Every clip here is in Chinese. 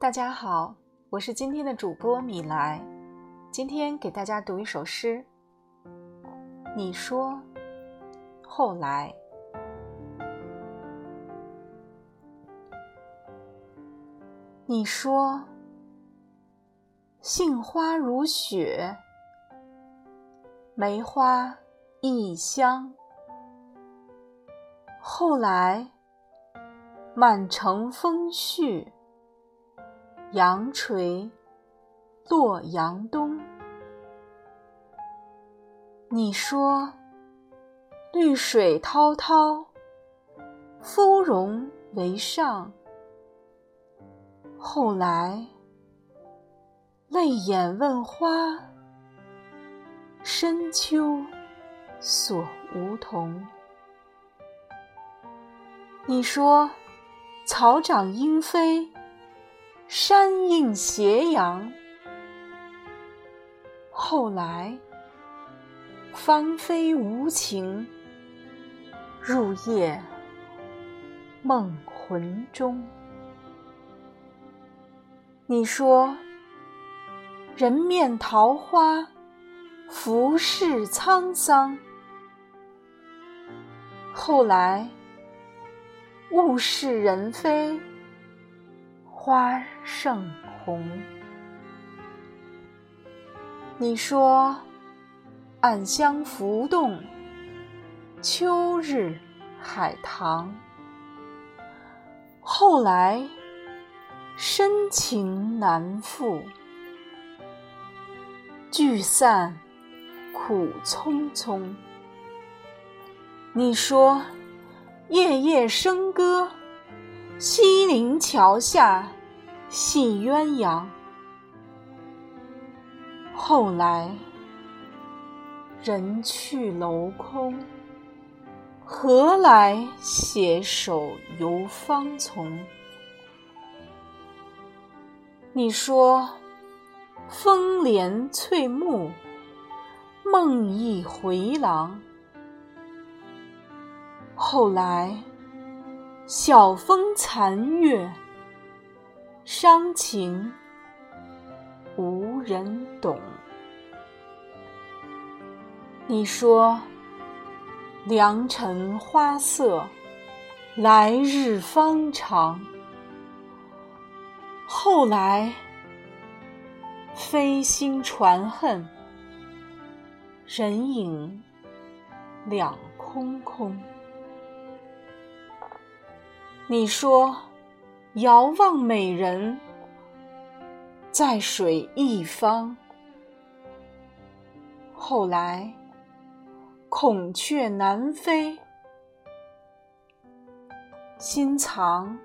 大家好，我是今天的主播米莱，今天给大家读一首诗。你说，后来，你说，杏花如雪，梅花异香，后来，满城风絮。杨垂，洛阳东。你说，绿水滔滔，芙蓉为上。后来，泪眼问花，深秋锁梧桐。你说，草长莺飞。山映斜阳，后来芳菲无情，入夜梦魂中。你说人面桃花，浮世沧桑。后来物是人非。花胜红。你说，暗香浮动，秋日海棠。后来，深情难复，聚散苦匆匆。你说，夜夜笙歌，西泠桥下。戏鸳鸯，后来人去楼空，何来携手游芳丛？你说风帘翠幕，梦忆回廊。后来晓风残月。伤情无人懂。你说良辰花色，来日方长。后来飞星传恨，人影两空空。你说。遥望美人，在水一方。后来，孔雀南飞，心藏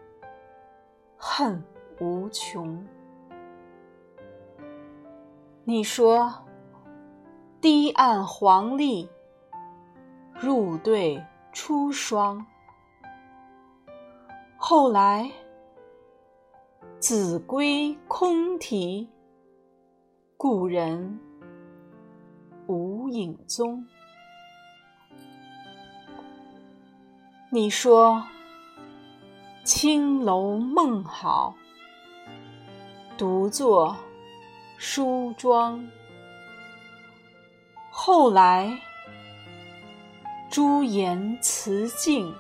恨无穷。你说，堤岸黄鹂，入对出双。后来。子规空啼，故人无影踪。你说青楼梦好，独坐梳妆。后来朱颜辞镜，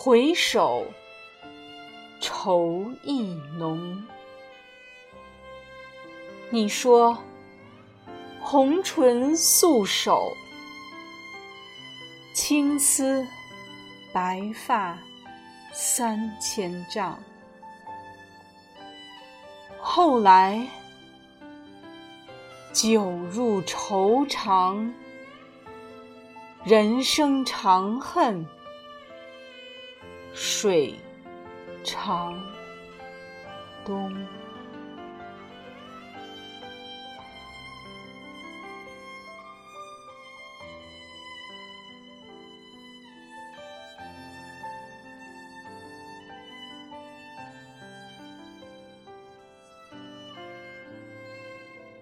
回首。愁意浓。你说红唇素手，青丝白发三千丈。后来酒入愁肠，人生长恨水。长东。